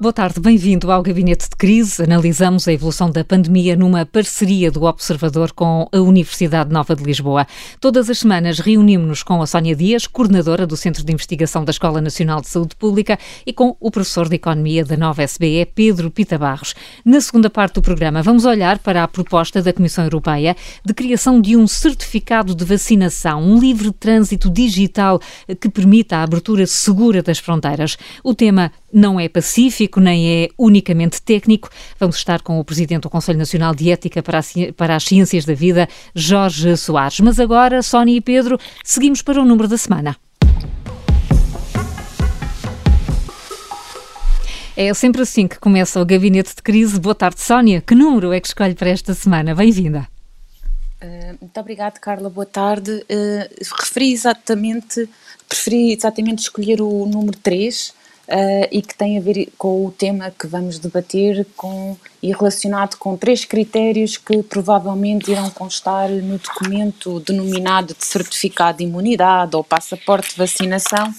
Boa tarde, bem-vindo ao Gabinete de Crise. Analisamos a evolução da pandemia numa parceria do Observador com a Universidade Nova de Lisboa. Todas as semanas reunimos-nos com a Sónia Dias, coordenadora do Centro de Investigação da Escola Nacional de Saúde Pública, e com o professor de Economia da Nova SBE, Pedro Pita Barros. Na segunda parte do programa, vamos olhar para a proposta da Comissão Europeia de criação de um certificado de vacinação, um livre trânsito digital que permita a abertura segura das fronteiras. O tema não é pacífico nem é unicamente técnico. Vamos estar com o Presidente do Conselho Nacional de Ética para, para as Ciências da Vida, Jorge Soares. Mas agora, Sónia e Pedro, seguimos para o número da semana. É sempre assim que começa o gabinete de crise. Boa tarde, Sónia. Que número é que escolhe para esta semana? Bem-vinda. Uh, muito obrigada, Carla. Boa tarde. Uh, referi exatamente, preferi exatamente escolher o número 3 uh, e que tem a ver com o tema que vamos debater com, e relacionado com três critérios que provavelmente irão constar no documento denominado de certificado de imunidade ou passaporte de vacinação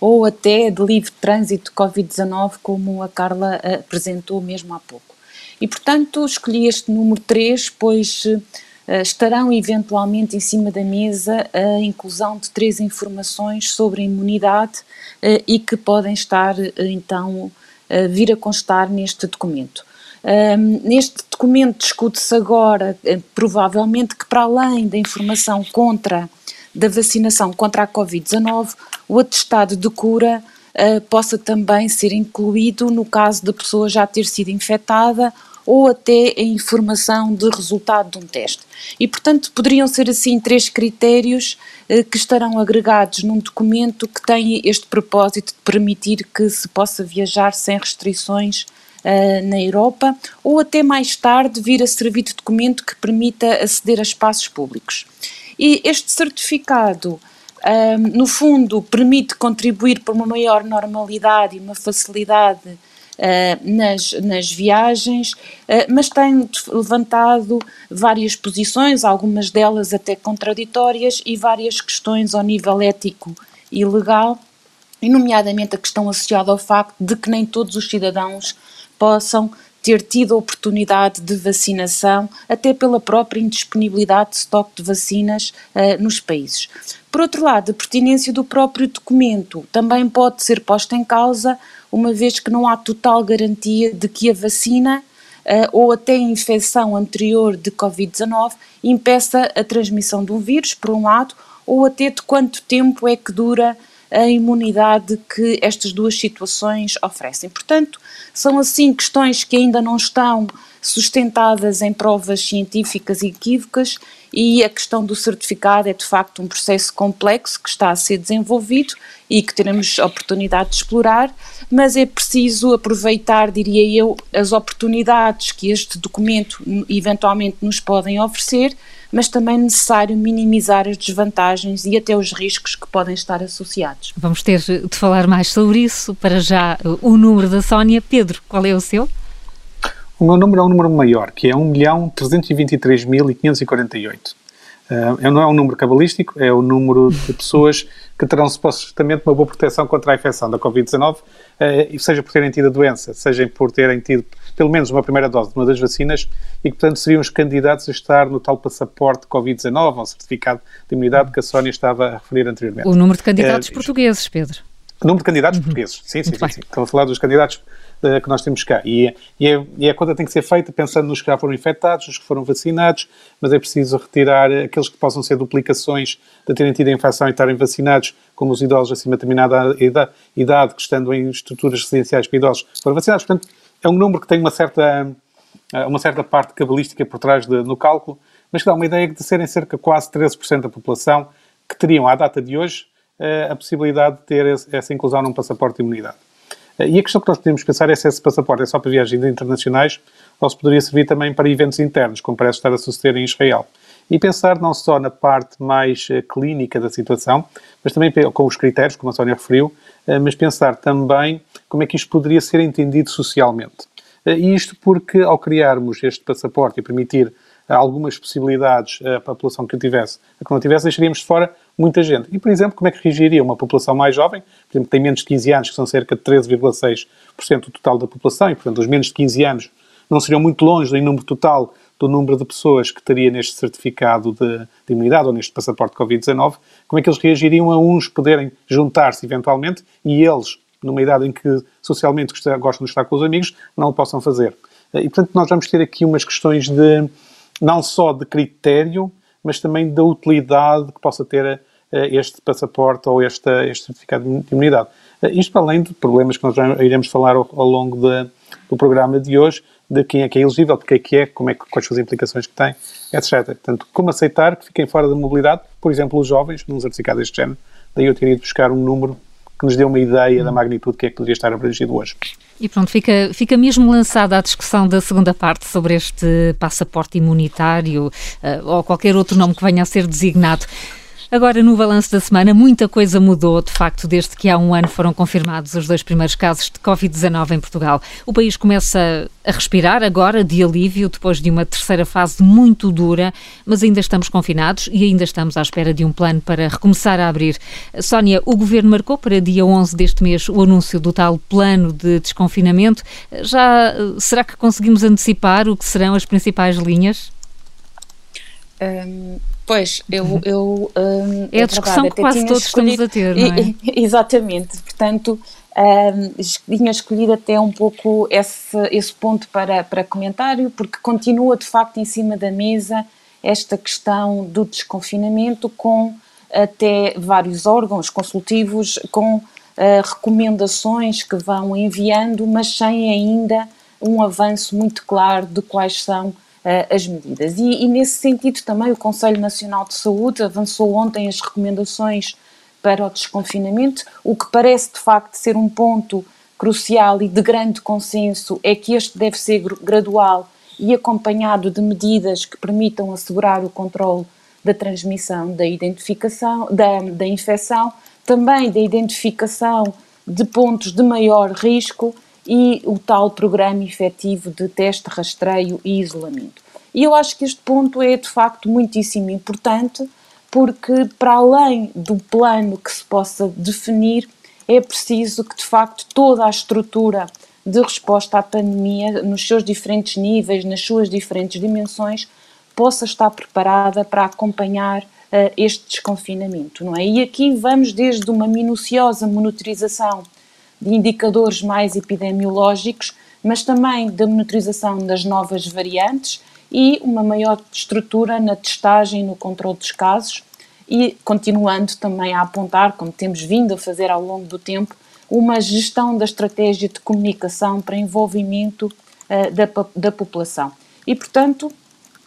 ou até de livre trânsito Covid-19, como a Carla apresentou mesmo há pouco. E, portanto, escolhi este número 3, pois eh, estarão eventualmente em cima da mesa a inclusão de três informações sobre a imunidade eh, e que podem estar eh, então vir a constar neste documento. neste documento discute-se agora, provavelmente, que para além da informação contra da vacinação contra a Covid-19, o atestado de cura possa também ser incluído no caso da pessoa já ter sido infectada ou até a informação de resultado de um teste. E, portanto, poderiam ser assim três critérios eh, que estarão agregados num documento que tem este propósito de permitir que se possa viajar sem restrições eh, na Europa, ou até mais tarde vir a servir de documento que permita aceder a espaços públicos. E este certificado Um, no fundo, permite contribuir para uma maior normalidade e uma facilidade eh, nas, nas viagens, eh, mas tem levantado várias posições, algumas delas até contraditórias, e várias questões ao nível ético e legal, e nomeadamente a questão associada ao facto de que nem todos os cidadãos possam ter tido a oportunidade de vacinação, até pela própria indisponibilidade de estoque de vacinas uh, nos países. Por outro lado, a pertinência do próprio documento também pode ser posta em causa uma vez que não há total garantia de que a vacina uh, ou até a infecção anterior de Covid-19 impeça a transmissão um vírus, por um lado, ou até de quanto tempo é que dura a imunidade que estas duas situações oferecem. Portanto, são assim questões que ainda não estão sustentadas em provas científicas equívocas e a questão do certificado é de facto um processo complexo que está a ser desenvolvido e que teremos oportunidade de explorar, mas é preciso aproveitar, diria eu, as oportunidades que este documento eventualmente nos podem oferecer, mas também necessário minimizar as desvantagens e até os riscos que podem estar associados. Vamos ter de falar mais sobre isso. Para já, o número da Sónia. Pedro, qual é o seu? O meu número é um número maior, que é 1.323.548. Uh, não é um número cabalístico, é o número de pessoas que terão supostamente uma boa proteção contra a infecção da Covid-19, uh, seja por terem tido a doença, seja por terem tido pelo menos uma primeira dose de uma das vacinas e que, portanto, seriam os candidatos a estar no tal passaporte Covid-19, ou certificado de imunidade que a Sónia estava a referir anteriormente. O número de candidatos uh, portugueses, Pedro. Número de candidatos uhum. portugueses, sim, sim, sim, sim. Estou a falar dos candidatos uh, que nós temos cá. E, e, é, e a conta tem que ser feita pensando nos que já foram infectados, nos que foram vacinados, mas é preciso retirar aqueles que possam ser duplicações de terem tido a infecção e estarem vacinados, como os idosos acima de determinada idade, idade que estando em estruturas residenciais para idosos foram vacinados. Portanto, é um número que tem uma certa, eh, uma certa parte cabalística por trás de, no cálculo, mas que dá uma ideia de serem cerca de quase 13% da população que teriam, à data de hoje, a possibilidade de ter essa inclusão num passaporte de imunidade. Eh, e a questão que nós podemos pensar é se esse passaporte é só para viagens internacionais ou se poderia servir também para eventos internos, como parece estar a suceder em Israel. E pensar não só na parte mais clínica da situação, mas também com os critérios, como a Sónia referiu, mas pensar também como é que isto poderia ser entendido socialmente. E isto porque, ao criarmos este passaporte e permitir algumas possibilidades à população que o tivesse, a que não tivesse, deixaríamos de fora muita gente. E, por exemplo, como é que reagiria uma população mais jovem, por exemplo, que tem menos de 15 anos, que são cerca de 13,6% do total da população, e, portanto, os menos de 15 anos não seriam muito longe do número total do número de pessoas que teria neste certificado de, de imunidade ou neste passaporte Covid-19, como é que eles reagiriam a uns poderem juntar-se eventualmente e eles, numa idade em que socialmente gostam de estar com os amigos, não o possam fazer. E, portanto, nós vamos ter aqui umas questões de, não só de critério, mas também da utilidade que possa ter este passaporte ou este, este certificado de imunidade. Eh, isto além de problemas que nós iremos falar ao, ao longo de, do programa de hoje, de quem é que é elegível, de que é que é, como é, quais são as implicações que tem, etc. Portanto, como aceitar que fiquem fora da mobilidade, por exemplo, os jovens, num certificado deste género, daí eu teria de buscar um número que nos dê uma ideia da magnitude que é que poderia estar abrangido hoje. E pronto, fica, fica mesmo lançada a discussão da segunda parte sobre este passaporte imunitário uh, ou qualquer outro nome que venha a ser designado. Agora, no balanço da semana, muita coisa mudou, de facto, desde que há um ano foram confirmados os dois primeiros casos de Covid-19 em Portugal. O país começa a respirar agora de alívio, depois de uma terceira fase muito dura, mas ainda estamos confinados e ainda estamos à espera de um plano para recomeçar a abrir. Sónia, o governo marcou para dia 11 deste mês o anúncio do tal plano de desconfinamento. Já será que conseguimos antecipar o que serão as principais linhas? Um, pois, eu. Eu um, é a discussão que quase todos escolhido, estamos a ter, não é? Exatamente, portanto, um, tinha escolhido até um pouco esse, esse ponto para, para comentário, porque continua de facto em cima da mesa esta questão do desconfinamento, com até vários órgãos consultivos, com uh, recomendações que vão enviando, mas sem ainda um avanço muito claro de quais são as medidas. E, e, nesse sentido também o Conselho Nacional de Saúde avançou ontem as recomendações para o desconfinamento, o que parece de facto ser um ponto crucial e de grande consenso é que este deve ser gradual e acompanhado de medidas que permitam assegurar o controle da transmissão, da identificação, da, da infecção, também da identificação de pontos de maior risco e o tal programa efetivo de teste, rastreio e isolamento. E eu acho que este ponto é de facto muitíssimo importante, porque para além do plano que se possa definir, é preciso que de facto toda a estrutura de resposta à pandemia, nos seus diferentes níveis, nas suas diferentes dimensões, possa estar preparada para acompanhar uh, este desconfinamento, não é? E aqui vamos desde uma minuciosa monitorização de indicadores mais epidemiológicos, mas também da monitorização das novas variantes e uma maior estrutura na testagem e no controle dos casos e continuando também a apontar, como temos vindo a fazer ao longo do tempo, uma gestão da estratégia de comunicação para envolvimento uh, da, da população. E, portanto,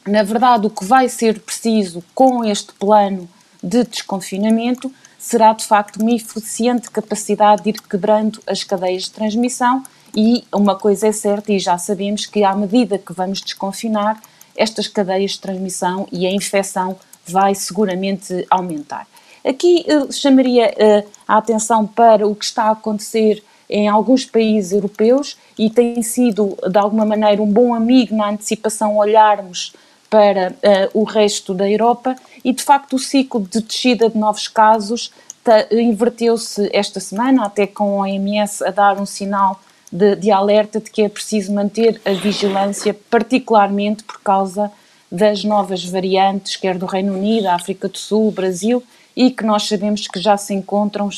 na verdade, o que vai ser preciso com este plano de desconfinamento será de facto uma eficiente capacidade de ir quebrando as cadeias de transmissão e uma coisa é certa e já sabemos que à medida que vamos desconfinar, estas cadeias de transmissão e a infecção vai seguramente aumentar. Aqui uh, chamaria uh, a atenção para o que está a acontecer em alguns países europeus e tem sido, de alguma maneira, um bom amigo na antecipação olharmos para uh, o resto da Europa e, de facto, o ciclo de descida de novos casos inverteu-se esta semana, até com a OMS a dar um sinal de, de, alerta de que é preciso manter a vigilância, particularmente por causa das novas variantes, quer do Reino Unido, África do Sul, Brasil, e que nós sabemos que já se encontram,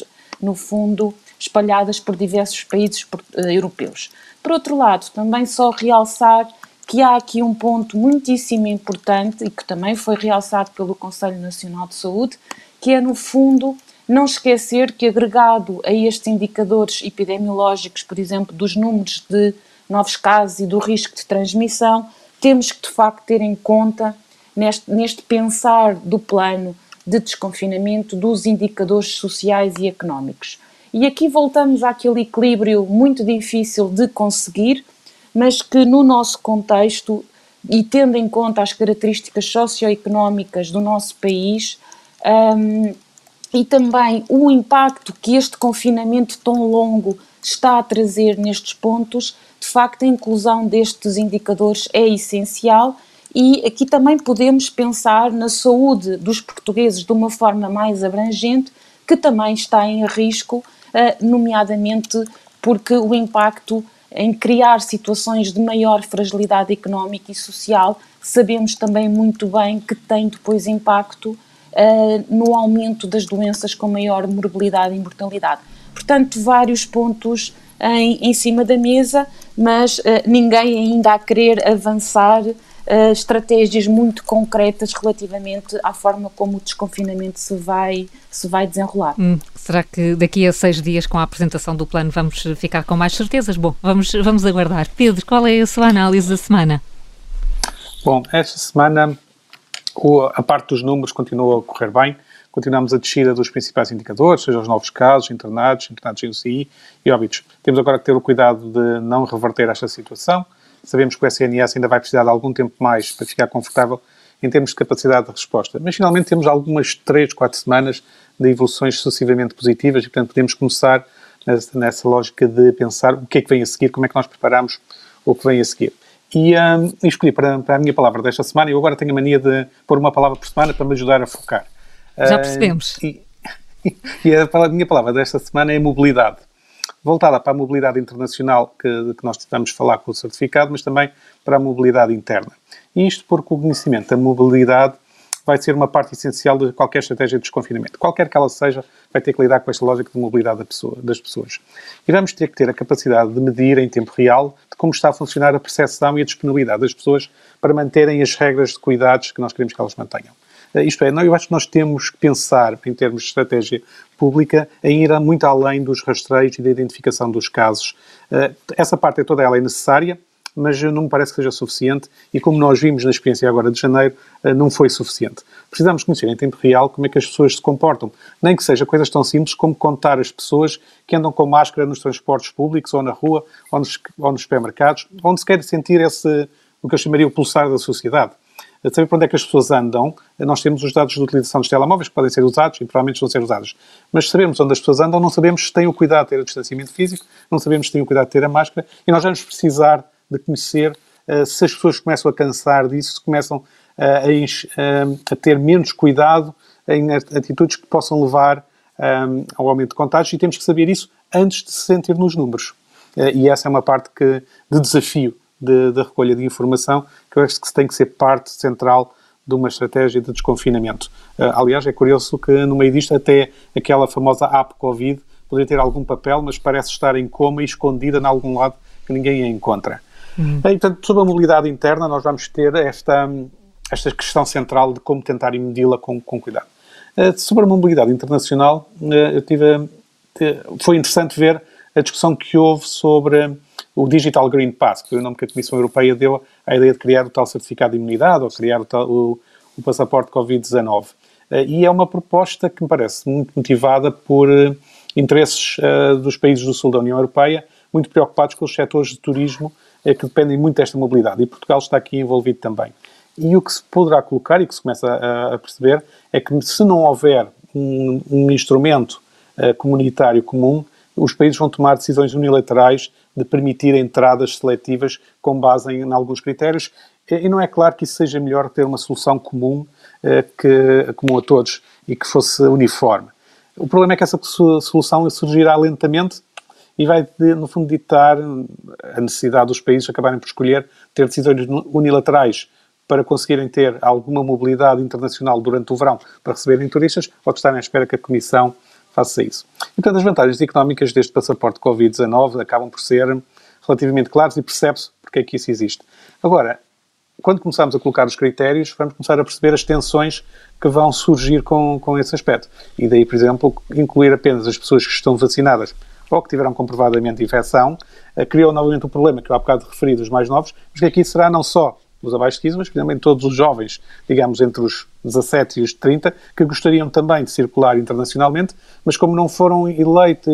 no fundo, espalhadas por diversos países eh, europeus. Por outro lado, também só realçar que há aqui um ponto muitíssimo importante e que também foi realçado pelo Conselho Nacional de Saúde, que é, no fundo, não esquecer que, agregado a estes indicadores epidemiológicos, por exemplo, dos números de novos casos e do risco de transmissão, temos que, de facto, ter em conta, neste, neste pensar do plano de desconfinamento, dos indicadores sociais e económicos. E aqui voltamos àquele equilíbrio muito difícil de conseguir, mas que no nosso contexto e tendo em conta as características socioeconómicas do nosso país um, e também o impacto que este confinamento tão longo está a trazer nestes pontos, de facto a inclusão destes indicadores é essencial e aqui também podemos pensar na saúde dos portugueses de uma forma mais abrangente, que também está em risco, nomeadamente porque o impacto em criar situações de maior fragilidade económica e social, sabemos também muito bem que tem depois impacto uh, no aumento das doenças com maior morbilidade e mortalidade. Portanto, vários pontos em, em cima da mesa, mas uh, ninguém ainda a querer avançar uh, estratégias muito concretas relativamente à forma como o desconfinamento se vai, se vai desenrolar. Hum, será que daqui a seis dias, com a apresentação do plano, vamos ficar com mais certezas? Bom, vamos, vamos aguardar. Pedro, qual é a sua análise da semana? Bom, esta semana a parte dos números continua a correr bem, continuamos a descida dos principais indicadores, seja os novos casos, internados, internados em UCI e óbitos. Temos agora que ter o cuidado de não reverter esta situação, Sabemos que o SNS ainda vai precisar de algum tempo mais para ficar confortável em termos de capacidade de resposta. Mas finalmente temos algumas 3, 4 semanas de evoluções sucessivamente positivas e, portanto, podemos começar nessa, nessa, lógica de pensar o que é que vem a seguir, como é que nós preparamos o que vem a seguir. E, um, escolhi para, para, a minha palavra desta semana, eu agora tenho a mania de pôr uma palavra por semana para me ajudar a focar. Já percebemos. Uh, e, e a, a minha palavra desta semana é mobilidade voltada para a mobilidade internacional que, que nós tentamos falar com o certificado, mas também para a mobilidade interna. E isto porque o conhecimento da mobilidade vai ser uma parte essencial de qualquer estratégia de desconfinamento. Qualquer que ela seja, vai ter que lidar com esta lógica de mobilidade da pessoa, das pessoas. E vamos ter que ter a capacidade de medir em tempo real de como está a funcionar a percepção e a disponibilidade das pessoas para manterem as regras de cuidados que nós queremos que elas mantenham. Eh, isto é, eu acho que nós temos que pensar, em termos de estratégia pública, em ir muito além dos rastreios e da identificação dos casos. Eh, essa parte é toda ela é necessária, mas não me parece que seja suficiente e como nós vimos na experiência agora de janeiro, eh, não foi suficiente. Precisamos conhecer em tempo real como é que as pessoas se comportam, nem que seja coisas tão simples como contar as pessoas que andam com máscara nos transportes públicos ou na rua ou nos, ou nos supermercados, onde se quer sentir esse, o que eu chamaria o pulsar da sociedade de saber para onde é que as pessoas andam, nós temos os dados de utilização dos telemóveis que podem ser usados e provavelmente vão ser usados. Mas sabemos onde as pessoas andam, não sabemos se têm o cuidado de ter o distanciamento físico, não sabemos se têm o cuidado de ter a máscara e nós vamos precisar de conhecer uh, se as pessoas começam a cansar disso, se começam uh, a, uh, a, ter menos cuidado em atitudes que possam levar ao aumento de contágios e temos que saber isso antes de se sentir nos números. e essa é uma parte que, de desafio de, de recolha de informação, que eu acho que tem que ser parte central de uma estratégia de desconfinamento. Uh, aliás, é curioso que no meio disto até aquela famosa app Covid poderia ter algum papel, mas parece estar em coma e escondida em algum lado que ninguém a encontra. Uhum. E, portanto, sobre a mobilidade interna, nós vamos ter esta, esta questão central de como tentar medi-la com, com cuidado. Uh, sobre a mobilidade internacional, uh, eu tive, foi interessante ver a discussão que houve sobre o Digital Green Pass, que foi o nome que a Comissão Europeia deu à ideia de criar o tal certificado de imunidade ou criar o, tal, o, o passaporte Covid-19. Eh, e é uma proposta que me parece muito motivada por uh, interesses uh, dos países do sul da União Europeia, muito preocupados com os setores de turismo uh, que dependem muito desta mobilidade. E Portugal está aqui envolvido também. E o que se poderá colocar e que se começa a, a perceber é que se não houver um, um instrumento comunitário comum, os países vão tomar decisões unilaterais de permitir entradas seletivas com base em, em alguns critérios. E não é claro que isso seja melhor ter uma solução comum, eh, que, comum a todos e que fosse uniforme. O problema é que essa solução surgirá lentamente e vai, no fundo, ditar a necessidade dos países acabarem por escolher ter decisões unilaterais para conseguirem ter alguma mobilidade internacional durante o verão para receberem turistas ou estarem à espera que a Comissão faça isso. Então, as vantagens económicas deste passaporte Covid-19 acabam por ser relativamente claras e percebe-se porque é que isso existe. Agora, quando começamos a colocar os critérios, vamos começar a perceber as tensões que vão surgir com, com esse aspecto. E daí, por exemplo, incluir apenas as pessoas que estão vacinadas ou que tiveram comprovadamente infecção, eh, criou novamente o problema que eu há bocado referi dos mais novos, mas que aqui será não só os abaixo de 15, mas também todos os jovens, digamos, entre os 17 e os 30, que gostariam também de circular internacionalmente, mas como não foram eleito,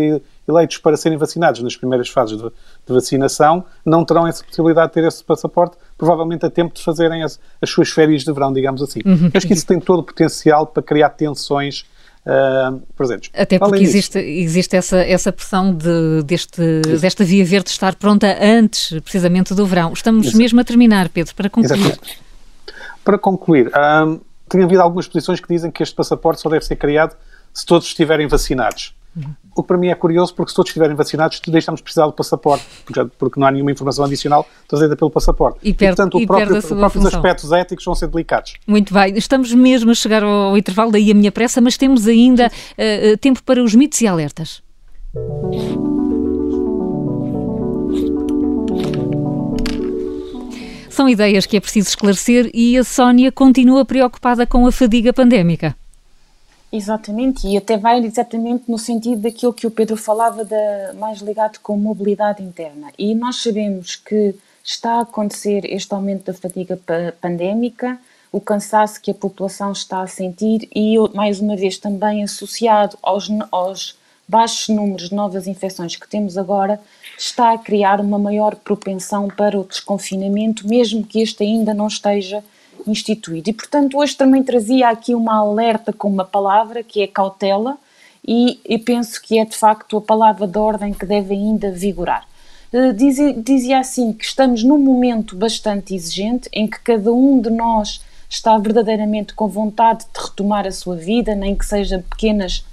eleitos para serem vacinados nas primeiras fases de, de, vacinação, não terão essa possibilidade de ter esse passaporte, provavelmente a tempo de fazerem as, as suas férias de verão, digamos assim. Uhum. Acho que isso tem todo o potencial para criar tensões Uh, presentes. Até porque existe, existe essa, essa pressão de, deste, desta via verde estar pronta antes, precisamente, do verão. Estamos Isso. mesmo a terminar, Pedro, para concluir. Exatamente. Para concluir, um, tem havido algumas posições que dizem que este passaporte só deve ser criado se todos estiverem vacinados. Uhum. O que para mim é curioso, porque se todos estiverem vacinados, deixamos de precisar do passaporte, porque, não há nenhuma informação adicional trazida pelo passaporte. E, perde, e portanto, o próprio, os próprios aspectos éticos vão ser delicados. Muito bem. Estamos mesmo a chegar ao, ao intervalo, daí a minha pressa, mas temos ainda uh, tempo para os mitos e alertas. São ideias que é preciso esclarecer e a Sónia continua preocupada com a fadiga pandémica. Exatamente, e até vai exatamente no sentido daquilo que o Pedro falava, da, mais ligado com mobilidade interna. E nós sabemos que está a acontecer este aumento da fadiga pandémica, o cansaço que a população está a sentir e, mais uma vez, também associado aos, aos baixos números de novas infecções que temos agora, está a criar uma maior propensão para o desconfinamento, mesmo que este ainda não esteja instituído. E, portanto, hoje também trazia aqui uma alerta com uma palavra, que é cautela, e, e penso que é de facto a palavra de ordem que deve ainda vigorar. Eh, dizia, dizia assim que estamos num momento bastante exigente em que cada um de nós está verdadeiramente com vontade de retomar a sua vida, nem que seja pequenas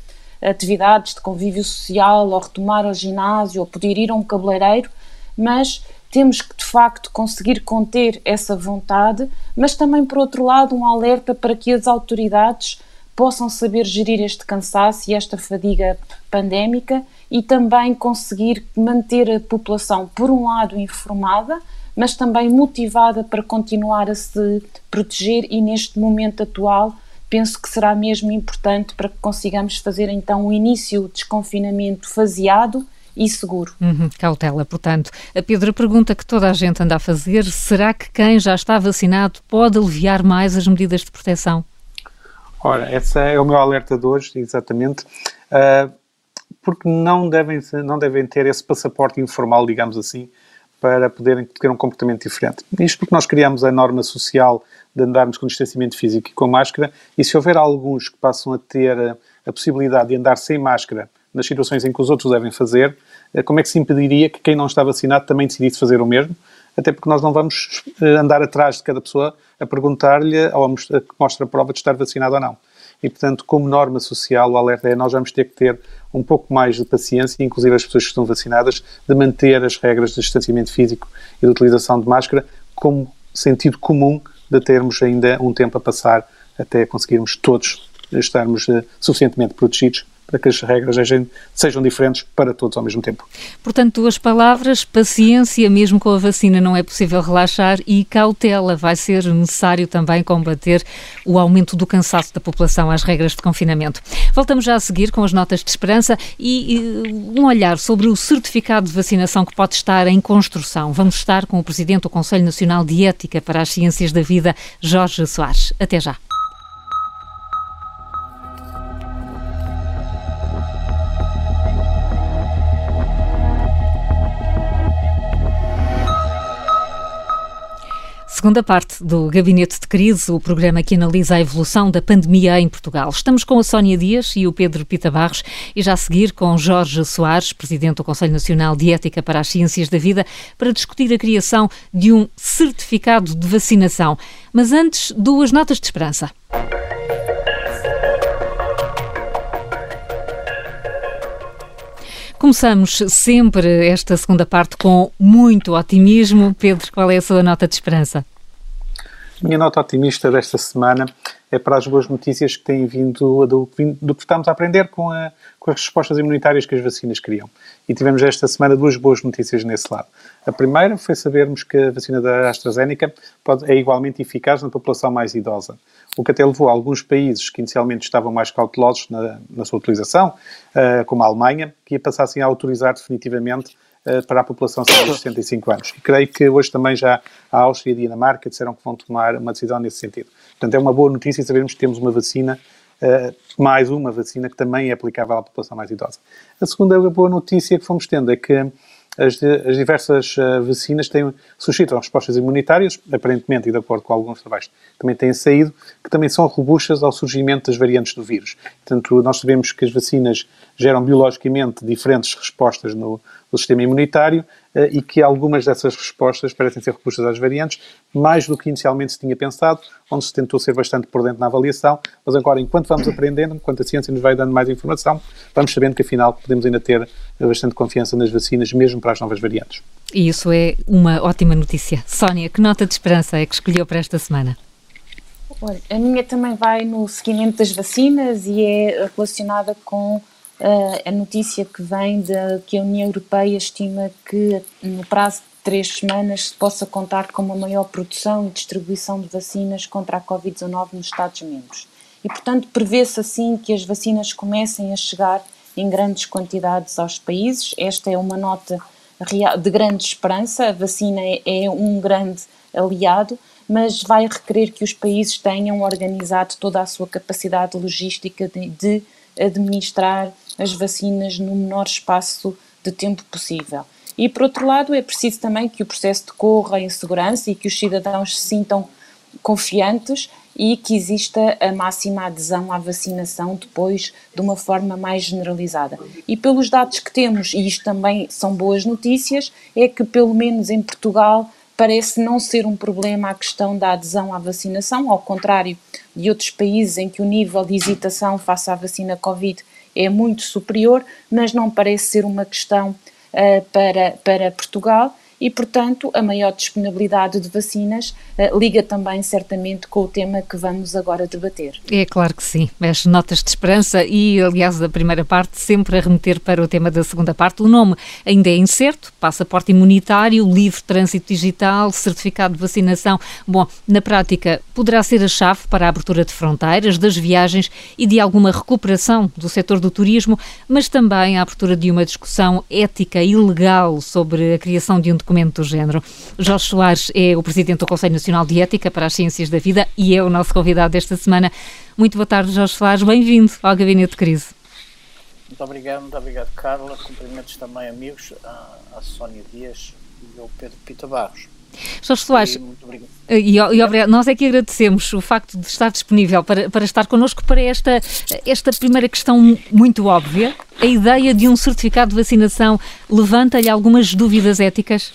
atividades de convívio social, ou retomar ao ginásio, ou poder ir a um cabeleireiro, mas temos que de facto conseguir conter essa vontade, mas também, por outro lado, um alerta para que as autoridades possam saber gerir este cansaço e esta fadiga pandémica e também conseguir manter a população, por um lado, informada, mas também motivada para continuar a se proteger e neste momento atual penso que será mesmo importante para que consigamos fazer então o início do desconfinamento faseado e seguro. Uhum, cautela, portanto. A Pedro, a pergunta que toda a gente anda a fazer, será que quem já está vacinado pode aliviar mais as medidas de proteção? Ora, esse é o meu alerta de hoje, exatamente, uh, porque não devem, não devem ter esse passaporte informal, digamos assim, para poderem ter um comportamento diferente. Isto porque nós criamos a norma social de andarmos com distanciamento físico e com máscara, e se houver alguns que passam a ter a, possibilidade de andar sem máscara nas situações em que os outros devem fazer, como é que se impediria que quem não está vacinado também decidisse fazer o mesmo? Até porque nós não vamos eh, andar atrás de cada pessoa a perguntar-lhe ou a que mostre a prova de estar vacinado ou não. E, portanto, como norma social, o alerta é nós vamos ter que ter um pouco mais de paciência, inclusive as pessoas que estão vacinadas, de manter as regras de distanciamento físico e de utilização de máscara como sentido comum de termos ainda um tempo a passar até conseguirmos todos estarmos uh, suficientemente protegidos para que as regras sejam, diferentes para todos ao mesmo tempo. Portanto, duas palavras, paciência, mesmo com a vacina não é possível relaxar, e cautela. Vai ser necessário também combater o aumento do cansaço da população às regras de confinamento. Voltamos já a seguir com as notas de esperança e, e um olhar sobre o certificado de vacinação que pode estar em construção. Vamos estar com o Presidente do Conselho Nacional de Ética para as Ciências da Vida, Jorge Soares. Até já. Segunda parte do Gabinete de Crise, o programa que analisa a evolução da pandemia em Portugal. Estamos com a Sónia Dias e o Pedro Pita Barros e já a seguir com Jorge Soares, Presidente do Conselho Nacional de Ética para as Ciências da Vida, para discutir a criação de um certificado de vacinação. Mas antes, duas notas de esperança. Começamos sempre esta segunda parte com muito otimismo. Pedro, qual é a sua nota de esperança? Minha nota otimista desta semana é para as boas notícias que têm vindo do, do que estamos a aprender com, a, com, as respostas imunitárias que as vacinas criam. E tivemos esta semana duas boas notícias nesse lado. A primeira foi sabermos que a vacina da AstraZeneca pode, é igualmente eficaz na população mais idosa o que até levou alguns países que inicialmente estavam mais cautelosos na, na sua utilização, uh, como a Alemanha, que passassem a autorizar definitivamente uh, para a população de 65 anos. E creio que hoje também já a Áustria e a Dinamarca disseram que vão tomar uma decisão nesse sentido. Portanto, é uma boa notícia sabermos que temos uma vacina mais uma vacina que também é aplicável à população mais idosa. A segunda boa notícia que fomos tendo é que as, as diversas uh, vacinas têm, suscitam respostas imunitárias, aparentemente, e de acordo com alguns trabalhos que também têm saído, que também são robustas ao surgimento das variantes do vírus. Portanto, nós sabemos que as vacinas geram biologicamente diferentes respostas no, o sistema imunitário eh, e que algumas dessas respostas parecem ser robustas às variantes, mais do que inicialmente se tinha pensado, onde se tentou ser bastante por dentro na avaliação, mas agora, enquanto vamos aprendendo, enquanto a ciência nos vai dando mais informação, vamos sabendo que afinal podemos ainda ter bastante confiança nas vacinas, mesmo para as novas variantes. E isso é uma ótima notícia. Sónia, que nota de esperança é que escolheu para esta semana? Olha, a minha também vai no seguimento das vacinas e é relacionada com a notícia que vem de que a União Europeia estima que no prazo de três semanas se possa contar com uma maior produção e distribuição de vacinas contra a Covid-19 nos Estados-membros. E, portanto, prevê-se assim que as vacinas comecem a chegar em grandes quantidades aos países. Esta é uma nota de grande esperança. A vacina é, é um grande aliado, mas vai requerer que os países tenham organizado toda a sua capacidade logística de, de administrar as vacinas no menor espaço de tempo possível. E, por outro lado, é preciso também que o processo decorra em segurança e que os cidadãos se sintam confiantes e que exista a máxima adesão à vacinação depois de uma forma mais generalizada. E pelos dados que temos, e isto também são boas notícias, é que pelo menos em Portugal parece não ser um problema a questão da adesão à vacinação, ao contrário de outros países em que o nível de hesitação face à vacina Covid é muito superior, mas não parece ser uma questão uh, para, para Portugal e, portanto, a maior disponibilidade de vacinas uh, liga também certamente com o tema que vamos agora debater. É claro que sim. As notas de esperança e, aliás, a primeira parte sempre a remeter para o tema da segunda parte. O nome ainda é incerto, passaporte imunitário, livre trânsito digital, certificado de vacinação. Bom, na prática, poderá ser a chave para a abertura de fronteiras, das viagens e de alguma recuperação do setor do turismo, mas também a abertura de uma discussão ética e legal sobre a criação de um documento do género. Jorge Soares é o presidente do Conselho Nacional de Ética para as Ciências da Vida e é o nosso convidado desta semana. Muito boa tarde, Jorge Soares. Bem-vindo ao Gabinete de Crise. Muito obrigado, muito obrigado, Carla. Cumprimentos também, amigos, à, à Sónia Dias e ao Pedro Pita Barros. Jorge Soares, e, e, e, nós é que agradecemos o facto de estar disponível para, para estar connosco para esta, esta primeira questão muito óbvia. A ideia de um certificado de vacinação levanta-lhe algumas dúvidas éticas?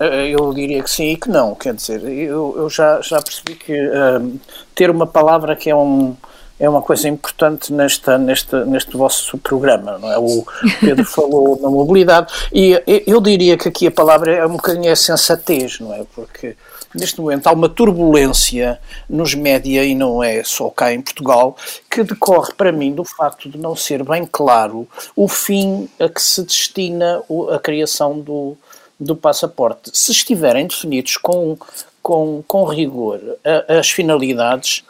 Eh, eu diria que sim e que não. Quer dizer, eu, eu já, já percebi que uh, ter uma palavra que é um é uma coisa importante nesta, nesta, neste vosso programa, não é? O Pedro falou na mobilidade e eu diria que aqui a palavra é um bocadinho a sensatez, não é? Porque neste momento há uma turbulência nos média e não é só cá em Portugal que decorre para mim do facto de não ser bem claro o fim a que se destina a criação do, do passaporte. Se estiverem definidos com, com, com rigor as finalidades,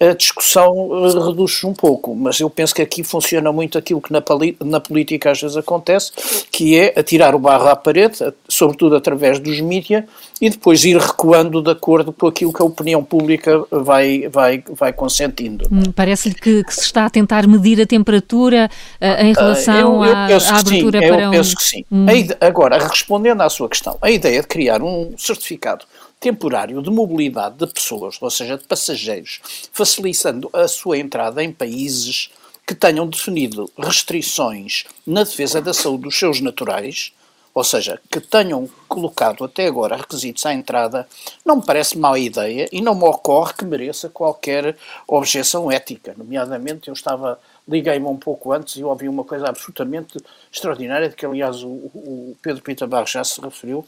a discussão eh, reduz-se um pouco, mas eu penso que aqui funciona muito aquilo que na, na, política às vezes acontece, que é atirar o barro à parede, sobretudo através dos mídias, e depois ir recuando de acordo com aquilo que a opinião pública vai, vai, vai consentindo. Hum, Parece-lhe que, que, se está a tentar medir a temperatura uh, em relação eu, eu à, à, abertura sim, para eu um... penso que sim. Hum. Agora, respondendo à sua questão, a ideia de criar um certificado temporário de mobilidade de pessoas, ou seja, de passageiros, facilitando a sua entrada em países que tenham definido restrições na defesa da saúde dos seus naturais, ou seja, que tenham colocado até agora requisitos à entrada, não me parece má ideia e não me ocorre que mereça qualquer objeção ética. Nomeadamente, eu estava, liguei-me um pouco antes e ouvi uma coisa absolutamente extraordinária, de que aliás o, o Pedro Pita Barros já se referiu,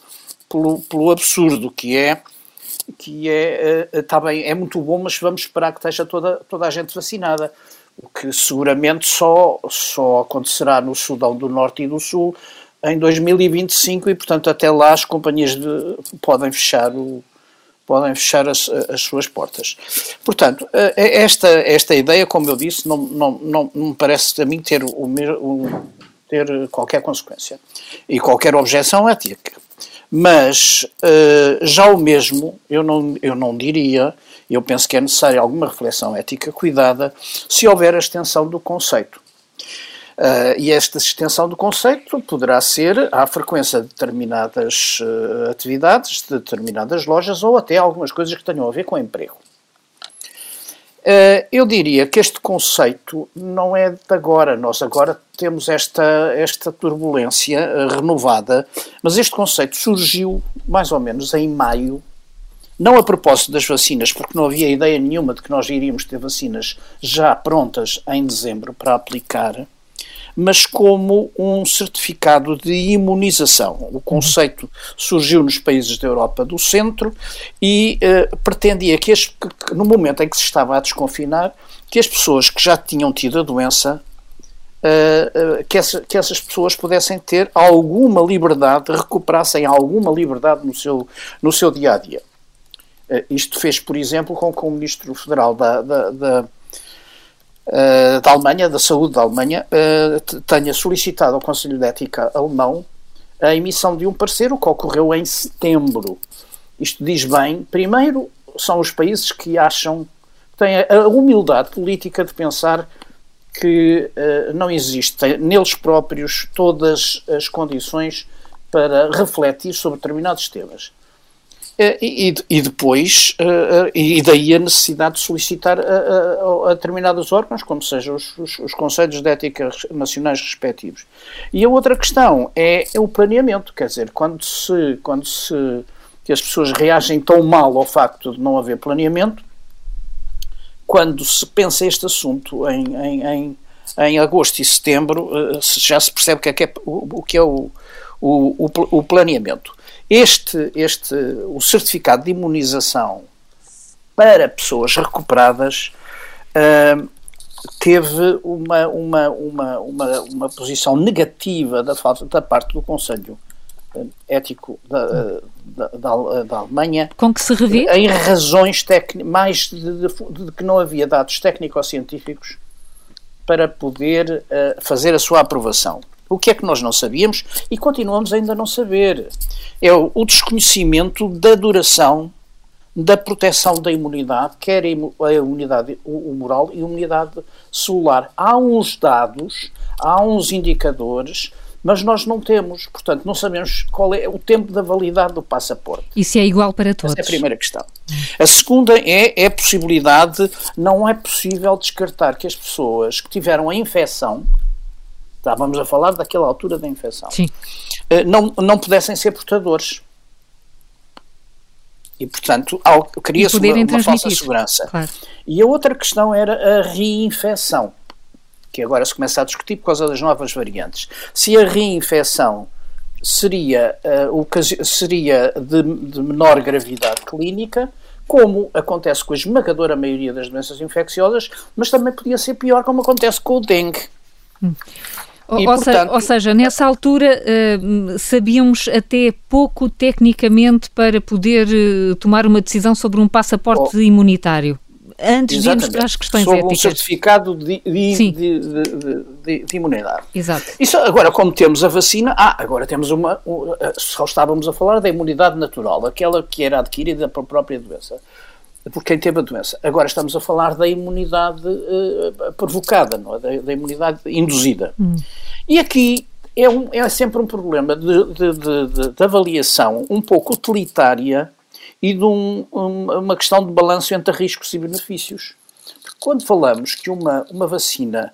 pelo, pelo absurdo que é que é, está eh, bem, é muito bom, mas vamos esperar que esteja toda, toda a gente vacinada, o que seguramente só, só acontecerá no Sudão do Norte e do Sul em 2025 e, portanto, até lá as companhias de, podem fechar o, podem fechar as, as, suas portas. Portanto, eh, esta, esta ideia, como eu disse, não, não, não, não me parece a mim ter, o, o, ter qualquer consequência e qualquer objeção ética. Mas uh, já o mesmo eu não, eu não diria, eu penso que é necessária alguma reflexão ética cuidada se houver a extensão do conceito. Uh, e esta extensão do conceito poderá ser à frequência de determinadas uh, atividades, de determinadas lojas ou até algumas coisas que tenham a ver com emprego. Uh, eu diria que este conceito não é de agora. Nós agora temos esta, esta turbulência uh, renovada, mas este conceito surgiu mais ou menos em maio, não a propósito das vacinas, porque não havia ideia nenhuma de que nós iríamos ter vacinas já prontas em dezembro para aplicar mas como um certificado de imunização. O conceito surgiu nos países da Europa do Centro e uh, pretendia que, as, que, no momento em que se estava a desconfinar, que as pessoas que já tinham tido a doença Uh, uh, que, essa, que, essas pessoas pudessem ter alguma liberdade, recuperassem alguma liberdade no seu, no seu dia a dia. Uh, isto fez, por exemplo, com que o Ministro Federal da, da, da, uh, da Alemanha, da Saúde da Alemanha, uh, tenha solicitado ao Conselho de Ética alemão a emissão de um parceiro que ocorreu em setembro. Isto diz bem, primeiro, são os países que acham, têm a humildade política de pensar que uh, não existem neles próprios todas as condições para refletir sobre determinados temas. Eh, e, e, depois, eh, e daí a necessidade de solicitar a, a, a determinados órgãos, como sejam os, os, os, Conselhos de Ética Nacionais respectivos. E a outra questão é, é, o planeamento, quer dizer, quando se, quando se que as pessoas reagem tão mal ao facto de não haver planeamento, quando se pensa este assunto em, em, em, em agosto e setembro, eh, já se percebe que é, que é, o, o, que é o, o, o planeamento. Este, este, o certificado de imunização para pessoas recuperadas uh, teve uma, uma, uma, uma, uma posição negativa da, da parte do Conselho ah, Ético da, da, da, da Alemanha. Com que se revê? Em razões técnicas, mais de, de, de, que não havia dados técnico-científicos para poder uh, fazer a sua aprovação. O que é que nós não sabíamos e continuamos ainda a não saber? É o desconhecimento da duração da proteção da imunidade, quer a imunidade humoral e a imunidade celular. Há uns dados, há uns indicadores, mas nós não temos, portanto, não sabemos qual é o tempo da validade do passaporte. Isso é igual para todos. Essa é a primeira questão. A segunda é, é a possibilidade, não é possível descartar que as pessoas que tiveram a infecção estávamos a falar daquela altura da infecção, Sim. Eh, não, não pudessem ser portadores. E, portanto, cria-se uma, uma falsa segurança. Claro. E a outra questão era a reinfecção, que agora se começa a discutir por causa das novas variantes. Se a reinfecção seria, uh, seria de, de menor gravidade clínica, como acontece com a esmagadora maioria das doenças infecciosas, mas também podia ser pior, como acontece com o dengue. Hum. E, ou, portanto, seja, ou, seja, nessa altura uh, sabíamos até pouco tecnicamente para poder uh, tomar uma decisão sobre um passaporte oh, imunitário. Antes de irmos para as questões sobre éticas. um certificado de, de, de, de, de, imunidade. Exato. Isso agora, como temos a vacina, ah, agora temos uma. só estávamos a falar da imunidade natural, aquela que era adquirida pela própria doença por quem teve a doença. Agora estamos a falar da imunidade uh, provocada, não é? da, da imunidade induzida. Hum. E aqui é, um, é, sempre um problema de, de, de, de, avaliação um pouco utilitária e de um, um, uma questão de balanço entre riscos e benefícios. Porque quando falamos que uma, uma vacina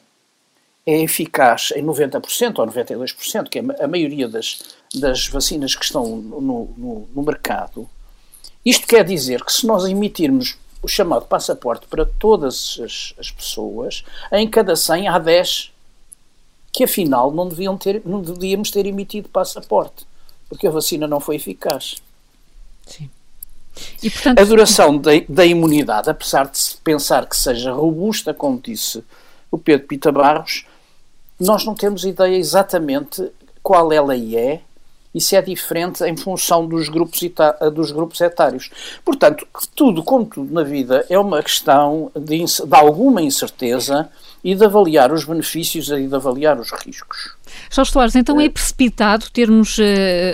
é eficaz em 90% ou 92%, que é a maioria das, das vacinas que estão no, no, no mercado, isto quer dizer que se nós emitirmos o chamado passaporte para todas as, as pessoas, em cada 100 há 10 que afinal não, deviam ter, não devíamos ter emitido passaporte, porque a vacina não foi eficaz. Sim. E, portanto... A duração da, da imunidade, apesar de se pensar que seja robusta, como disse o Pedro Pita Barros, nós não temos ideia exatamente qual ela é isso é diferente em função dos grupos, dos grupos etários. Portanto, tudo, como tudo na vida, é uma questão de, de alguma incerteza e de avaliar os benefícios e de avaliar os riscos. Jorge Soares, então é precipitado termos uh,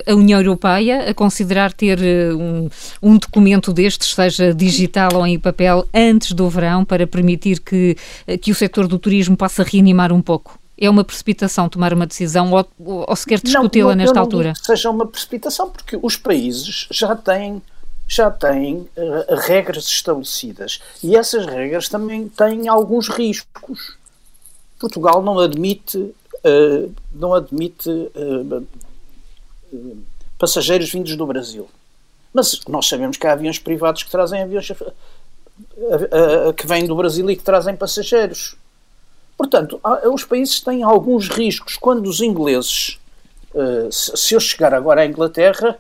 a União Europeia a considerar ter uh, um, um, documento destes, seja digital ou em papel, antes do verão, para permitir que, uh, que o setor do turismo possa reanimar um pouco? É uma precipitação tomar uma decisão ou, ou sequer discuti-la nesta não altura? Não seja uma precipitação, porque os países já têm já têm uh, regras estabelecidas e essas regras também têm alguns riscos. Portugal não admite, uh, não admite uh, passageiros vindos do Brasil. Mas nós sabemos que há aviões privados que trazem aviões que vêm do Brasil e que trazem passageiros. Portanto, os países têm alguns riscos. Quando os ingleses, se eu chegar agora à Inglaterra,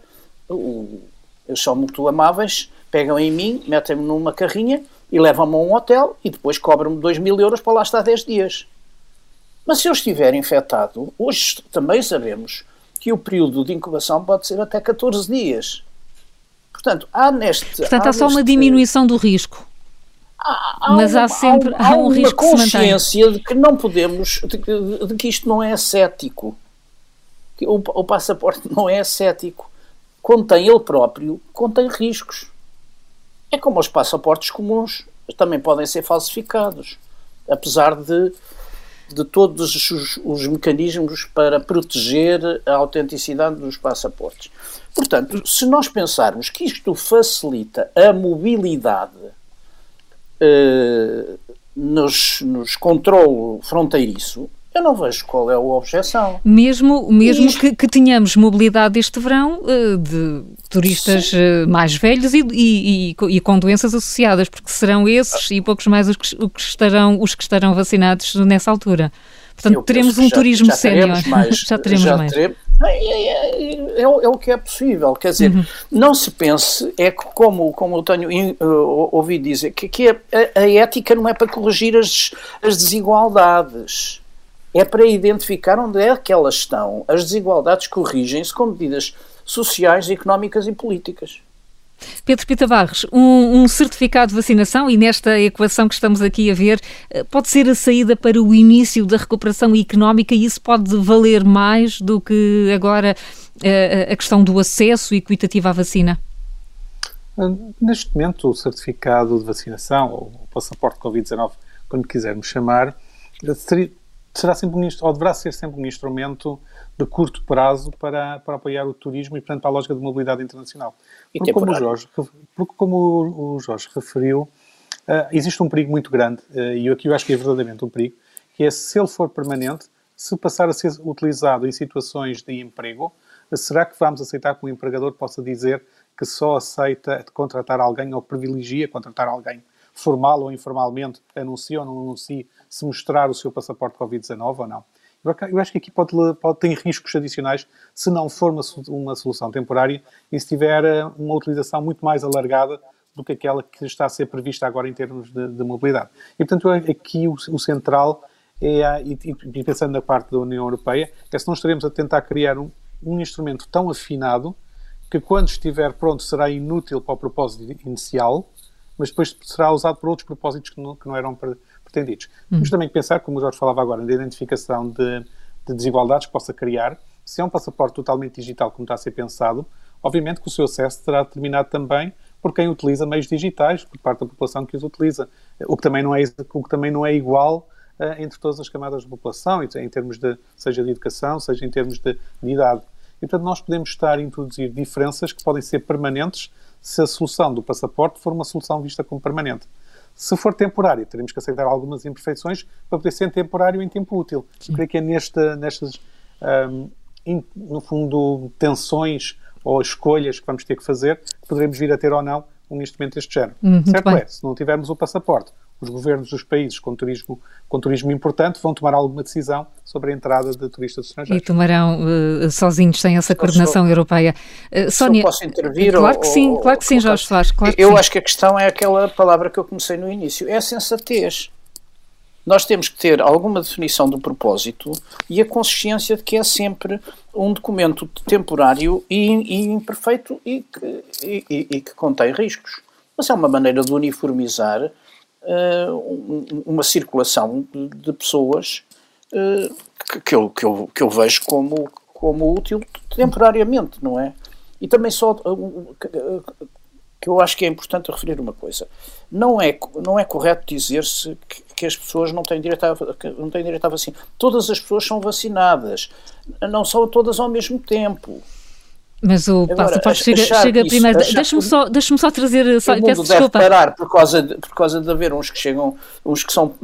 eles são muito amáveis, pegam em mim, metem-me numa carrinha e levam-me a um hotel e depois cobram-me 2 mil euros para lá estar 10 dias. Mas se eu estiver infectado, hoje também sabemos que o período de incubação pode ser até 14 dias. Portanto, há neste. Portanto, há, há só neste, uma diminuição do risco. Há, há mas uma, há sempre há, há um uma risco que consciência de que não podemos, de, de, de que isto não é cético. Que o, o passaporte não é cético contém ele próprio, contém riscos. É como os passaportes comuns, também podem ser falsificados, apesar de, de todos os, os mecanismos para proteger a autenticidade dos passaportes. Portanto, se nós pensarmos que isto facilita a mobilidade eh, nos, nos controle fronteiriço, eu não vejo qual é a objeção. Mesmo, mesmo Isto... que, que tenhamos mobilidade este verão uh, de turistas uh, mais velhos e, e, e, e, com doenças associadas, porque serão esses e poucos mais os que, os que, estarão, os que estarão vacinados nessa altura. Portanto, teremos um já, turismo já sénior. já teremos já mais. Teremos, é, é, é, é, o que é possível. Quer dizer, uhum. não se pense, é como, como eu tenho uh, ouvido dizer, que, que a, a, ética não é para corrigir as, as desigualdades é para identificar onde é que elas estão. As desigualdades corrigem-se com medidas sociais, económicas e políticas. Pedro Pita Barros, um, um, certificado de vacinação, e nesta equação que estamos aqui a ver, eh, pode ser a saída para o início da recuperação económica e isso pode valer mais do que agora a, eh, a questão do acesso equitativo à vacina? Neste momento, o certificado de vacinação, ou o passaporte Covid-19, como quisermos chamar, será sempre um, ou deverá ser sempre um instrumento de curto prazo para, para apoiar o turismo e, portanto, para a lógica de mobilidade internacional. Porque como, o Jorge, porque, como o Jorge referiu, uh, existe um perigo muito grande, uh, e aqui eu acho que é verdadeiramente um perigo, que é se ele for permanente, se passar a ser utilizado em situações de emprego, será que vamos aceitar que o empregador possa dizer que só aceita contratar alguém ou privilegia contratar alguém formal ou informalmente, anuncia ou não anuncia, se mostrar o seu passaporte Covid-19 ou não. Eu acho que aqui pode, pode ter riscos adicionais se não for uma, uma solução temporária e se tiver eh, uma utilização muito mais alargada do que aquela que está a ser prevista agora em termos de, de mobilidade. E, portanto, aqui o, o central é, e, e, pensando na parte da União Europeia, é se não estaremos a tentar criar um, um instrumento tão afinado que quando estiver pronto será inútil para o propósito inicial, mas depois será usado por outros propósitos que não, que não eram pretendidos. Hum. Temos também que pensar, como o Jorge falava agora, na identificação de, de desigualdades que possa criar. Se é um passaporte totalmente digital, como está a ser pensado, obviamente que o seu acesso será determinado também por quem utiliza meios digitais, por parte da população que os utiliza, o que também não é, o que também não é igual uh, entre todas as camadas da população, em termos de, seja de educação, seja em termos de, de idade. E, portanto, nós podemos estar a introduzir diferenças que podem ser permanentes se a solução do passaporte for uma solução vista como permanente. Se for temporário, teremos que aceitar algumas imperfeições para poder ser temporário em tempo útil. Sim. Creio que é nesta, nestas, um, in, no fundo, tensões ou escolhas que vamos ter que fazer que poderemos vir a ter ou não um instrumento deste género. Hum, certo é, se não tivermos o passaporte, os governos dos países com turismo, com turismo importante vão tomar alguma decisão sobre a entrada de turistas estrangeiros. E tomarão uh, sozinhos, sem essa coordenação europeia. Uh, Sónia, posso intervir? Claro que sim, claro que sim, Jorge Soares. Claro eu sim. acho que a questão é aquela palavra que eu comecei no início, é a sensatez. Nós temos que ter alguma definição do propósito e a consciência de que é sempre um documento temporário e, e imperfeito e que, e, e que contém riscos. Mas é uma maneira de uniformizar uh, uma circulação de, pessoas uh, que, que, eu, que, eu, que eu vejo como, como útil temporariamente, não é? E também só que eu acho que é importante referir uma coisa. Não é, não é correto dizer-se que, que, as pessoas não têm, direito a, não têm direito à vacina. Todas as pessoas são vacinadas. Não são todas ao mesmo tempo. Mas o passaporte chega, chega primeiro. Deixa-me só, deixa só trazer. Só, o peço deve parar por causa, de, por causa de haver uns que chegam, uns que, são,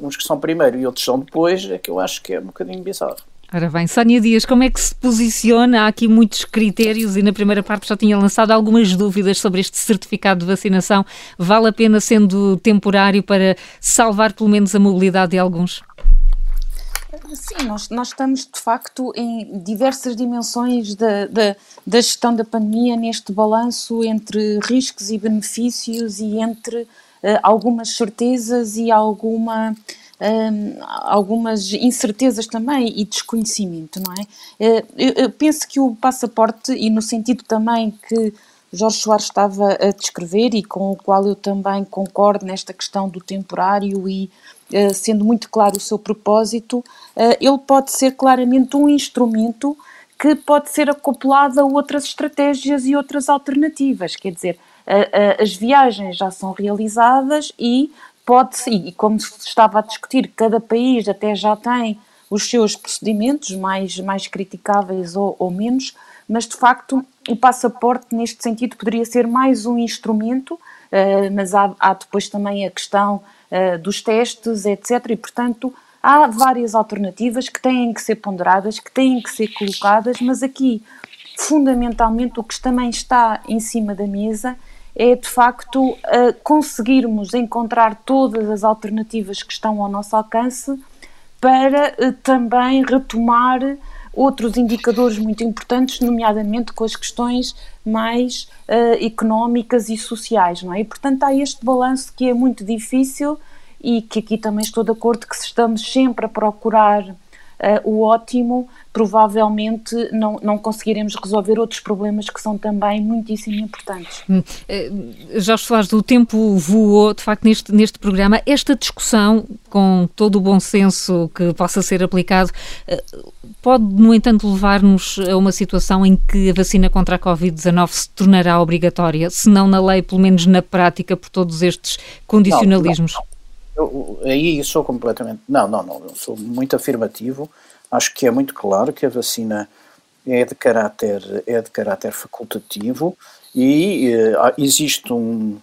uns que são primeiro e outros são depois, é que eu acho que é um bocadinho bizarro. Ora bem, Sónia Dias, como é que se posiciona? Há aqui muitos critérios e na primeira parte já tinha lançado algumas dúvidas sobre este certificado de vacinação. Vale a pena sendo temporário para salvar pelo menos a mobilidade de alguns? Sim, nós, nós estamos de facto em diversas dimensões da, da, da gestão da pandemia, neste balanço entre riscos e benefícios e entre uh, algumas certezas e alguma, uh, algumas incertezas também e desconhecimento, não é? Uh, eu, eu penso que o passaporte, e no sentido também que Jorge Soares estava a descrever e com o qual eu também concordo nesta questão do temporário e eh, sendo muito claro o seu propósito, eh, ele pode ser claramente um instrumento que pode ser acoplado a outras estratégias e outras alternativas. Quer dizer, as viagens já são realizadas e pode e como se estava a discutir, cada país até já tem os seus procedimentos mais, mais criticáveis ou, ou menos, mas de facto o passaporte neste sentido poderia ser mais um instrumento, uh, mas há, há, depois também a questão uh, dos testes, etc. E portanto há várias alternativas que têm que ser ponderadas, que têm que ser colocadas, mas aqui fundamentalmente o que também está em cima da mesa é de facto conseguirmos encontrar todas as alternativas que estão ao nosso alcance para também retomar outros indicadores muito importantes, nomeadamente com as questões mais uh, económicas e sociais, não é? E, portanto, há este balanço que é muito difícil e que aqui também estou de acordo que se estamos sempre a procurar uh, o ótimo, provavelmente não, não conseguiremos resolver outros problemas que são também muitíssimo importantes. Hum, eh, Jorge Soares, o tempo voou, de facto, neste, neste programa. Esta discussão, com todo o bom senso que possa ser aplicado, eh, pode, no entanto, levar-nos a uma situação em que a vacina contra a Covid-19 se tornará obrigatória, se não na lei, pelo menos na prática, por todos estes condicionalismos? Não, não. Eu, aí sou completamente. Não, não, não. Eu sou muito afirmativo. Acho que é muito claro que a vacina é de caráter, é de caráter facultativo e uh, existe um,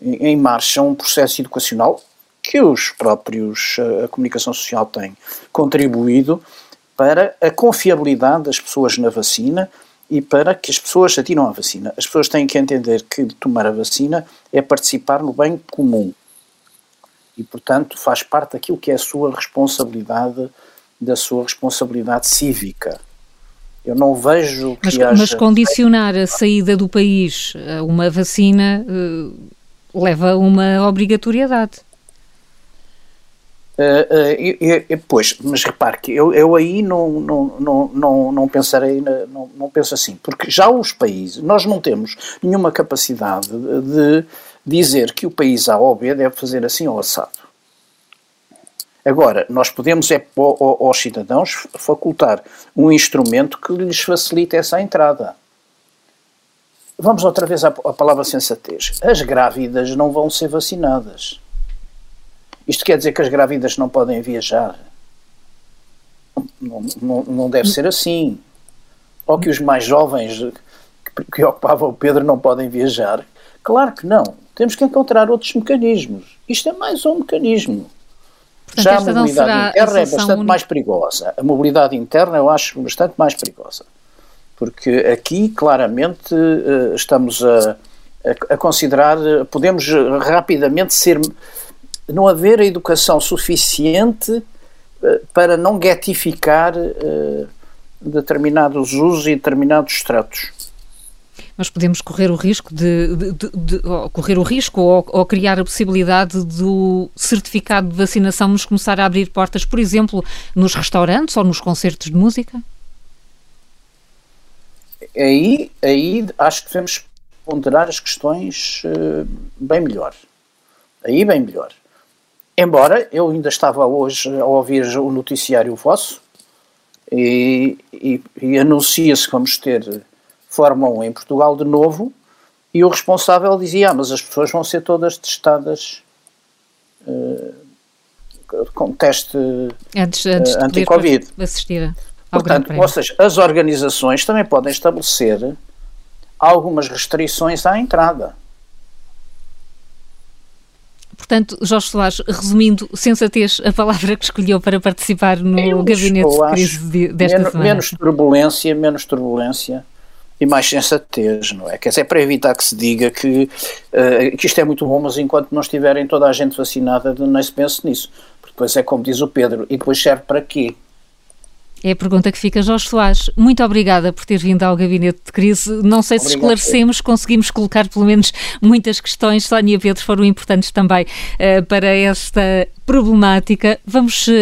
em marcha um processo educacional que os próprios, eh, a comunicação social tem contribuído para a confiabilidade das pessoas na vacina e para que as pessoas atiram à vacina. As pessoas têm que entender que tomar a vacina é participar no bem comum e, portanto, faz parte daquilo que é a sua responsabilidade, da sua responsabilidade cívica. Eu não vejo que mas, haja... mas condicionar a saída do país a uma vacina uh, leva a uma obrigatoriedade. Uh, uh, pois, mas repare que eu, eu aí não, não, não, não, não pensarei, não, não penso assim, porque já os países, nós não temos nenhuma capacidade de dizer que o país A ou B deve fazer assim ou assado. Agora, nós podemos é aos cidadãos facultar um instrumento que lhes facilite essa entrada. Vamos outra vez à, à palavra sensatez. As grávidas não vão ser vacinadas. Isto quer dizer que as grávidas não podem viajar? Não, não, não deve ser assim. Ou que os mais jovens que, que ocupavam o Pedro não podem viajar? Claro que não. Temos que encontrar outros mecanismos. Isto é mais um mecanismo. Portanto, Já a mobilidade interna é bastante única. mais perigosa. A mobilidade interna eu acho bastante mais perigosa. Porque aqui, claramente, eh, estamos a, a considerar, podemos rapidamente ser. não haver a educação suficiente eh, para não getificar eh, determinados usos e determinados tratos mas podemos correr o risco de, de, de, de correr o risco ou, ou, criar a possibilidade do certificado de vacinação nos começar a abrir portas, por exemplo, nos restaurantes ou nos concertos de música? Aí, aí acho que devemos ponderar as questões uh, bem melhor. Aí bem melhor. Embora eu ainda estava hoje a ouvir o noticiário vosso e, e, e anuncia-se que vamos ter Fórmula 1 em Portugal de novo e o responsável dizia: ah, mas as pessoas vão ser todas testadas uh, com teste antes, antes uh, anti-Covid. Portanto, ou seja, as organizações também podem estabelecer algumas restrições à entrada. Portanto, Jorge Soares, resumindo, sensatez, a palavra que escolheu para participar no eu gabinete de crise desta menos, semana. Menos turbulência, menos turbulência e mais sensatez, não é? Quer dizer, é para evitar que se diga que, uh, que isto é muito bom, mas enquanto não estiverem toda a gente vacinada, nem se pense nisso. Porque depois é como diz o Pedro, e depois serve para quê? É a pergunta que fica, Jorge Soares. Muito obrigada por ter vindo ao Gabinete de Crise. Não sei se esclarecemos, conseguimos colocar pelo menos muitas questões. Sónia e Pedro foram importantes também uh, para esta problemática. Vamos uh,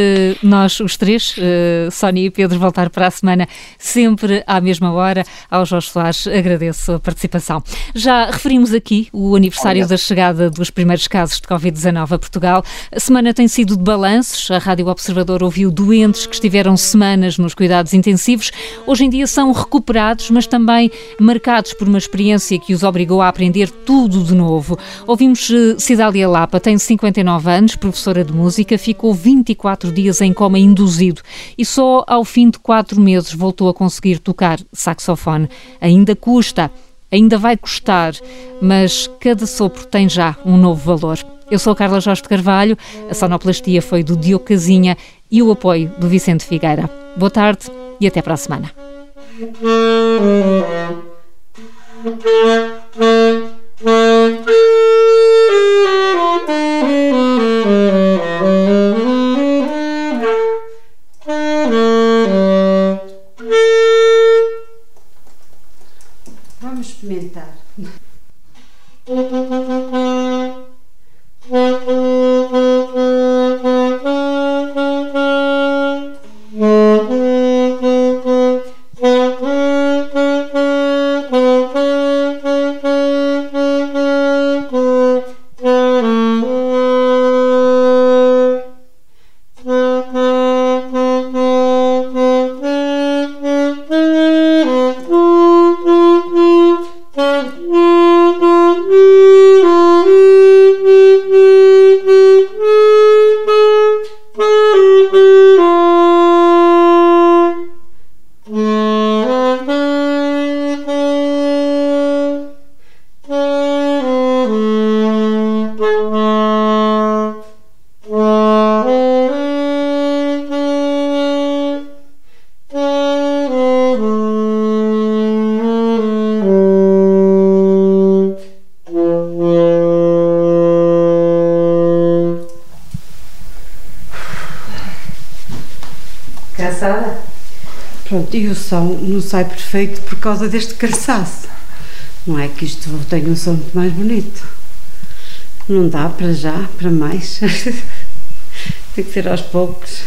nós, os três, uh, Sónia e Pedro, voltar para a semana sempre à mesma hora. Ao Jorge Soares agradeço a participação. Já referimos aqui o aniversário Olha. da chegada dos primeiros casos de Covid-19 a Portugal. A semana tem sido de balanços. A Rádio Observador ouviu doentes que estiveram semanas nos cuidados intensivos, hoje em dia são recuperados, mas também marcados por uma experiência que os obrigou a aprender tudo de novo. Ouvimos eh, Cidália Lapa, tem 59 anos, professora de música, ficou 24 dias em coma induzido e só ao fim de quatro meses voltou a conseguir tocar saxofone. Ainda custa, ainda vai custar, mas cada sopro tem já um novo valor. Eu sou Carla Jorge de Carvalho, a sonoplastia foi do Diogo Casinha e o apoio do Vicente Figueira. Boa tarde e até para a semana. E o som não sai perfeito por causa deste cansaço. Não é que isto tenha um som muito mais bonito. Não dá para já, para mais. Tem que ser aos poucos.